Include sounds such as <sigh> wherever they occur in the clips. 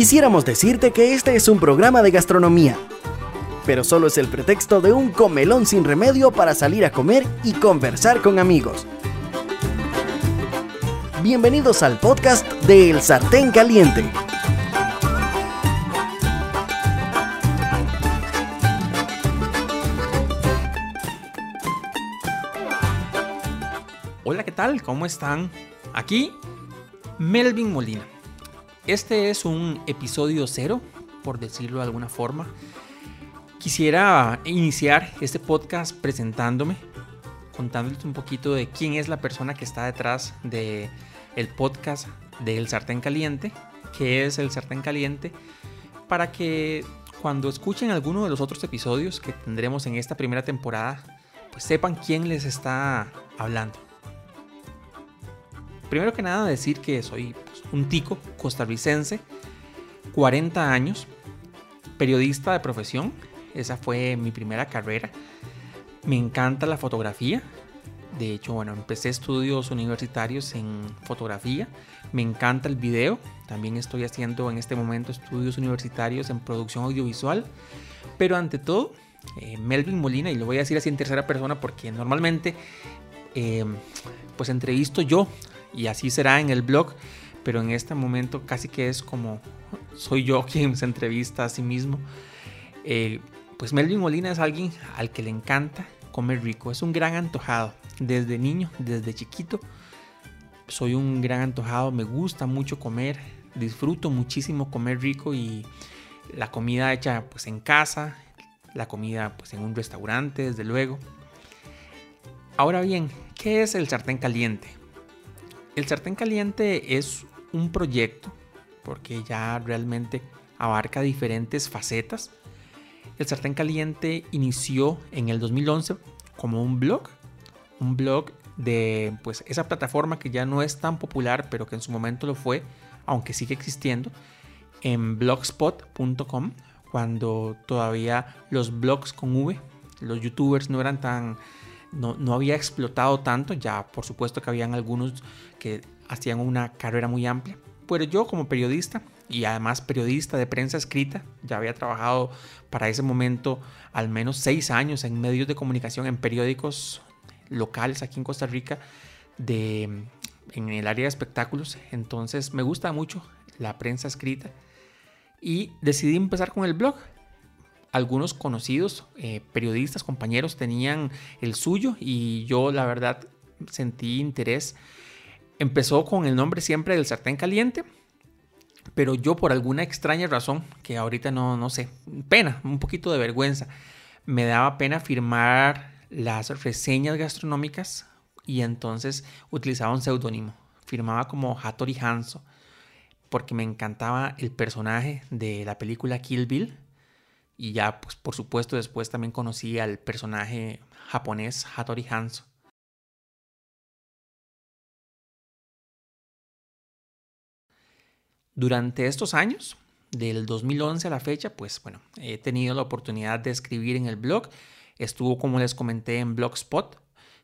Quisiéramos decirte que este es un programa de gastronomía, pero solo es el pretexto de un comelón sin remedio para salir a comer y conversar con amigos. Bienvenidos al podcast de El Sartén Caliente. Hola, ¿qué tal? ¿Cómo están? Aquí, Melvin Molina. Este es un episodio cero, por decirlo de alguna forma. Quisiera iniciar este podcast presentándome, contándoles un poquito de quién es la persona que está detrás de el podcast de El Sartén Caliente, qué es El Sartén Caliente, para que cuando escuchen alguno de los otros episodios que tendremos en esta primera temporada, pues sepan quién les está hablando. Primero que nada decir que soy un tico costarricense, 40 años, periodista de profesión, esa fue mi primera carrera. Me encanta la fotografía. De hecho, bueno, empecé estudios universitarios en fotografía. Me encanta el video. También estoy haciendo en este momento estudios universitarios en producción audiovisual. Pero ante todo, eh, Melvin Molina, y lo voy a decir así en tercera persona porque normalmente eh, pues entrevisto yo y así será en el blog, pero en este momento casi que es como soy yo quien se entrevista a sí mismo. Eh, pues Melvin Molina es alguien al que le encanta comer rico, es un gran antojado, desde niño, desde chiquito. Soy un gran antojado, me gusta mucho comer, disfruto muchísimo comer rico y la comida hecha pues en casa, la comida pues en un restaurante, desde luego. Ahora bien, ¿qué es el sartén caliente? El sartén caliente es un proyecto porque ya realmente abarca diferentes facetas. El sartén caliente inició en el 2011 como un blog, un blog de pues esa plataforma que ya no es tan popular, pero que en su momento lo fue, aunque sigue existiendo, en blogspot.com, cuando todavía los blogs con V, los youtubers no eran tan no, había explotado tanto, ya por supuesto que habían algunos que hacían una carrera muy amplia, pero yo como periodista y además periodista de prensa escrita, ya había trabajado para ese momento al menos seis años en medios de comunicación, en periódicos locales aquí en Costa Rica, de, en el área de espectáculos, entonces me gusta mucho la prensa escrita y decidí empezar con el blog algunos conocidos eh, periodistas, compañeros tenían el suyo y yo la verdad sentí interés. Empezó con el nombre siempre del sartén caliente, pero yo por alguna extraña razón, que ahorita no, no sé, pena, un poquito de vergüenza, me daba pena firmar las reseñas gastronómicas y entonces utilizaba un seudónimo. Firmaba como Hattori Hanzo porque me encantaba el personaje de la película Kill Bill y ya, pues por supuesto, después también conocí al personaje japonés Hattori Hanzo. Durante estos años, del 2011 a la fecha, pues bueno, he tenido la oportunidad de escribir en el blog. Estuvo, como les comenté, en Blogspot.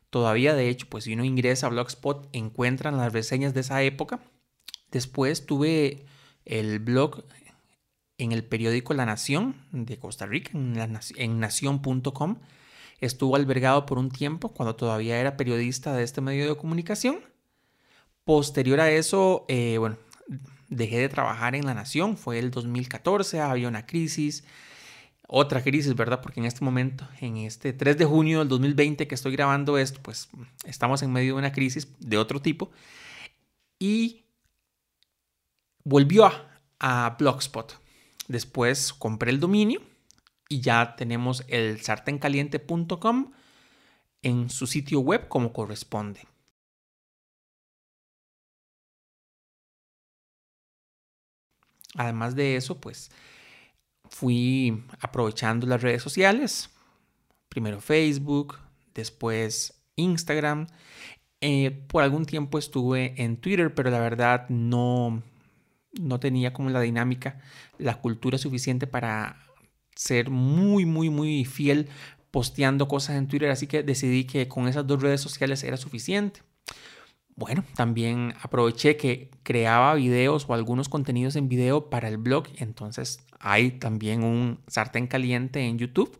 Todavía, de hecho, pues si uno ingresa a Blogspot, encuentran las reseñas de esa época. Después tuve el blog en el periódico La Nación de Costa Rica, en, nación.com. Estuvo albergado por un tiempo cuando todavía era periodista de este medio de comunicación. Posterior a eso, eh, bueno, dejé de trabajar en La Nación. Fue el 2014, había una crisis. Otra crisis, ¿verdad? Porque en este momento, en este 3 de junio del 2020 que estoy grabando esto, pues estamos en medio de una crisis de otro tipo. Y volvió a, a Blogspot Después compré el dominio y ya tenemos el sartencaliente.com en su sitio web como corresponde. Además de eso, pues fui aprovechando las redes sociales. Primero Facebook, después Instagram. Eh, por algún tiempo estuve en Twitter, pero la verdad no, no tenía como la dinámica, la cultura suficiente para ser muy, muy, muy fiel posteando cosas en Twitter, así que decidí que con esas dos redes sociales era suficiente. bueno, también aproveché que creaba videos o algunos contenidos en video para el blog. Entonces hay también un sartén caliente en YouTube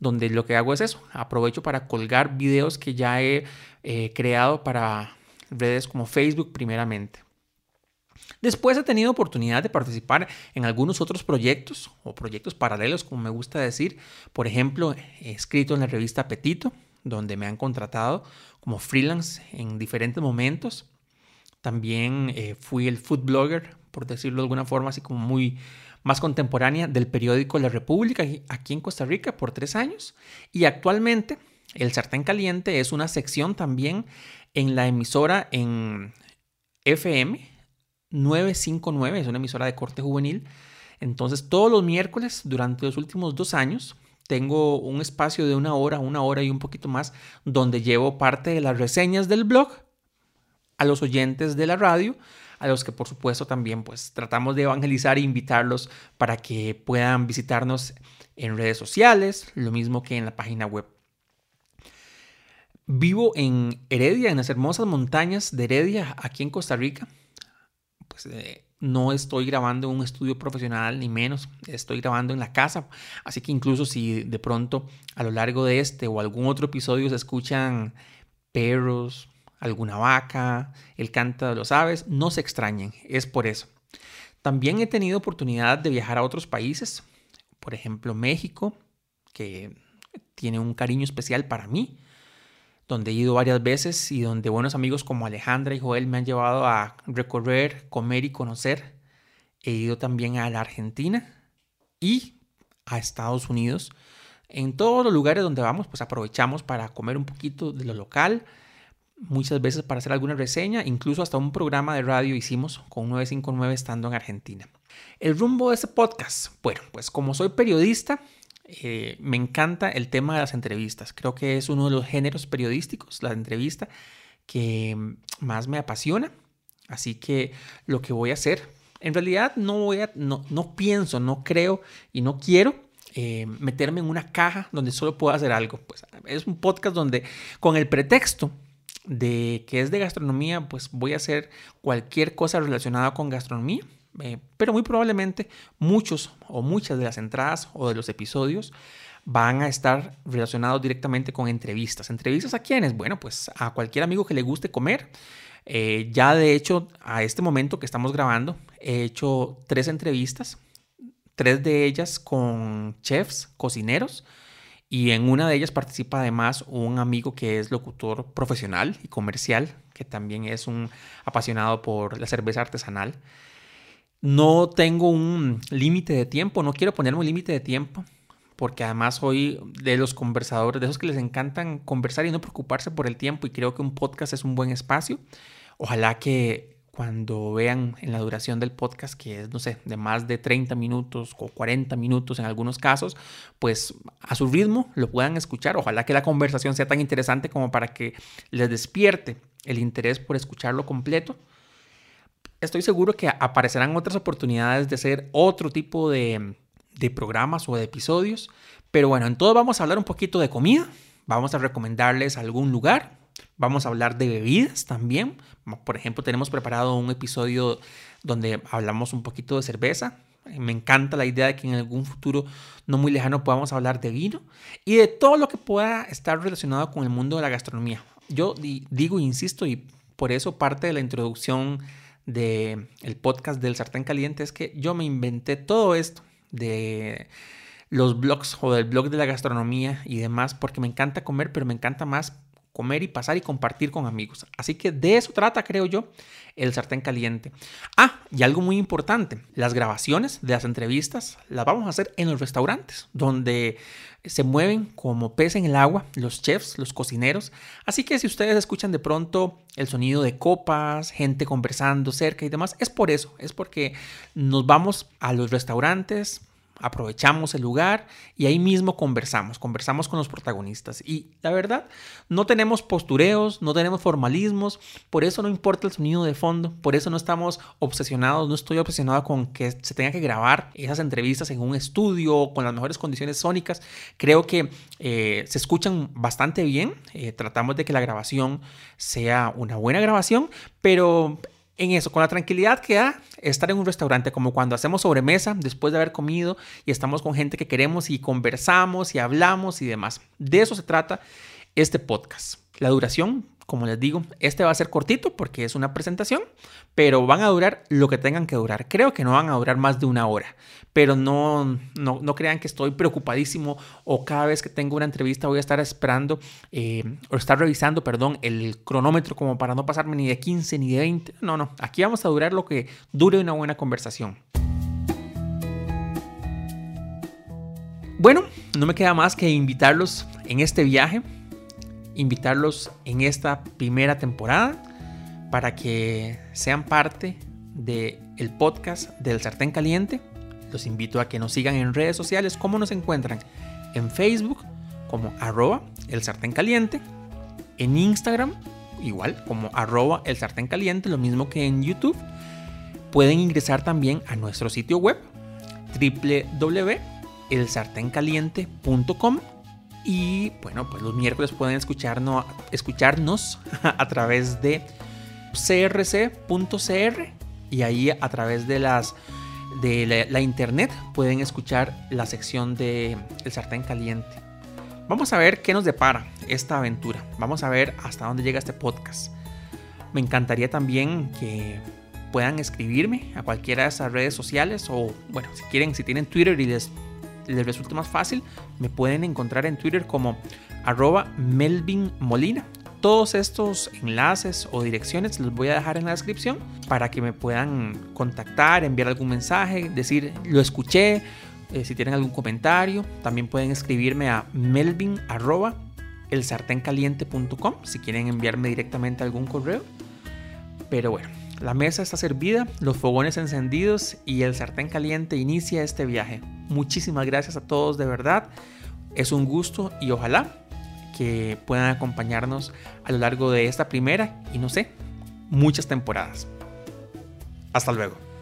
donde lo que hago es eso. Aprovecho para colgar videos que ya he eh, creado para redes como Facebook primeramente. Después he tenido oportunidad de participar en algunos otros proyectos o proyectos paralelos, como me gusta decir. Por ejemplo, he escrito en la revista Apetito, donde me han contratado como freelance en diferentes momentos. También eh, fui el food blogger, por decirlo de alguna forma, así como muy más contemporánea del periódico La República aquí en Costa Rica por tres años. Y actualmente el Sartén Caliente es una sección también en la emisora en FM 959, es una emisora de corte juvenil. Entonces todos los miércoles durante los últimos dos años tengo un espacio de una hora, una hora y un poquito más, donde llevo parte de las reseñas del blog a los oyentes de la radio, a los que por supuesto también pues tratamos de evangelizar e invitarlos para que puedan visitarnos en redes sociales, lo mismo que en la página web. Vivo en Heredia, en las hermosas montañas de Heredia, aquí en Costa Rica. Pues eh, no estoy grabando en un estudio profesional ni menos, estoy grabando en la casa, así que incluso si de pronto a lo largo de este o algún otro episodio se escuchan perros, alguna vaca, el canto de los aves, no se extrañen, es por eso. También he tenido oportunidad de viajar a otros países, por ejemplo México, que tiene un cariño especial para mí donde he ido varias veces y donde buenos amigos como Alejandra y Joel me han llevado a recorrer, comer y conocer. He ido también a la Argentina y a Estados Unidos. En todos los lugares donde vamos, pues aprovechamos para comer un poquito de lo local, muchas veces para hacer alguna reseña, incluso hasta un programa de radio hicimos con 959 estando en Argentina. El rumbo de este podcast, bueno, pues como soy periodista, eh, me encanta el tema de las entrevistas. Creo que es uno de los géneros periodísticos, la entrevista, que más me apasiona. Así que lo que voy a hacer, en realidad no voy no, no pienso, no creo y no quiero eh, meterme en una caja donde solo puedo hacer algo. Pues es un podcast donde con el pretexto de que es de gastronomía, pues voy a hacer cualquier cosa relacionada con gastronomía eh, pero muy probablemente muchos o muchas de las entradas o de los episodios van a estar relacionados directamente con entrevistas. ¿Entrevistas a quiénes? Bueno, pues a cualquier amigo que le guste comer. Eh, ya de hecho, a este momento que estamos grabando, he hecho tres entrevistas, tres de ellas con chefs, cocineros, y en una de ellas participa además un amigo que es locutor profesional y comercial, que también es un apasionado por la cerveza artesanal. No tengo un límite de tiempo, no quiero ponerme un límite de tiempo, porque además soy de los conversadores, de esos que les encantan conversar y no preocuparse por el tiempo, y creo que un podcast es un buen espacio. Ojalá que cuando vean en la duración del podcast, que es, no sé, de más de 30 minutos o 40 minutos en algunos casos, pues a su ritmo lo puedan escuchar. Ojalá que la conversación sea tan interesante como para que les despierte el interés por escucharlo completo estoy seguro que aparecerán otras oportunidades de hacer otro tipo de, programas o de episodios. Pero bueno, en todo vamos a hablar un poquito de comida. Vamos a recomendarles algún lugar. Vamos a hablar de bebidas también. Por ejemplo, tenemos preparado un episodio donde hablamos un poquito de cerveza. Me encanta la idea de que en algún futuro no muy lejano podamos hablar de vino y de todo lo que pueda estar relacionado con el mundo de la gastronomía. Yo digo, insisto, y por eso parte de la introducción del el podcast del sartén caliente es que yo me inventé todo esto de los blogs o del blog de la gastronomía y demás porque me encanta comer, pero me encanta más comer y pasar y compartir con amigos. Así que de eso trata, creo yo, el sartén caliente. Ah, y algo muy importante, las grabaciones de las entrevistas las vamos a hacer en los restaurantes, donde se mueven como pez en el agua los chefs, los cocineros. Así que si ustedes escuchan de pronto el sonido de copas, gente conversando cerca y demás, es por eso, es porque nos vamos a los restaurantes, aprovechamos el lugar y ahí mismo conversamos, conversamos con los protagonistas. Y la verdad, no tenemos postureos, no tenemos formalismos, por eso no importa el sonido de fondo, por eso no estamos obsesionados, no estoy obsesionado con que se tenga que grabar esas entrevistas en un estudio con las mejores condiciones sónicas. Creo que eh, se escuchan bastante bien, eh, tratamos de que la grabación sea una buena grabación, pero en eso, con la tranquilidad que da estar en un restaurante, como cuando hacemos sobremesa después de haber comido y estamos con gente que queremos y conversamos y hablamos y demás. De eso se trata este podcast. La duración como les digo, este va a ser cortito porque es una presentación, pero van a durar lo que tengan que durar. Creo que no van a durar más de una hora, pero no, no, crean que estoy preocupadísimo o cada vez que tengo una entrevista voy a estar esperando eh, o estar revisando, perdón, el cronómetro como para no pasarme ni de 15 ni de 20. No, no, aquí vamos a durar lo que dure una buena conversación. Bueno, no me queda más que invitarlos en este viaje invitarlos en esta primera temporada para que sean parte del el podcast del Sartén Caliente. Los invito a que nos sigan en redes sociales. ¿Cómo nos encuentran? En Facebook como arroba el sartén caliente. En Instagram igual como arroba el sartén caliente, lo mismo que en YouTube. Pueden ingresar también a nuestro sitio web www.elsartencaliente.com y bueno, pues los miércoles pueden escucharnos, escucharnos <laughs> a través de crc.cr y ahí a través de las de la, internet pueden escuchar la sección de El sartén caliente. Vamos a ver qué nos depara esta aventura. Vamos a ver hasta dónde llega este podcast. Me encantaría también que puedan escribirme a cualquiera de esas redes sociales o bueno, si quieren, si tienen Twitter y les les resulta más fácil, me pueden encontrar en Twitter como arroba Melvin Molina. Todos estos enlaces o direcciones los voy a dejar en la descripción para que me puedan contactar, enviar algún mensaje, decir lo escuché, eh, si tienen algún comentario. También pueden escribirme a melvin arroba elsartencaliente.com si quieren enviarme directamente algún correo. Pero bueno, la mesa está servida, los fogones encendidos y el sartén caliente inicia este viaje. Muchísimas gracias a todos de verdad. Es un gusto y ojalá que puedan acompañarnos a lo largo de esta primera y no sé, muchas temporadas. Hasta luego.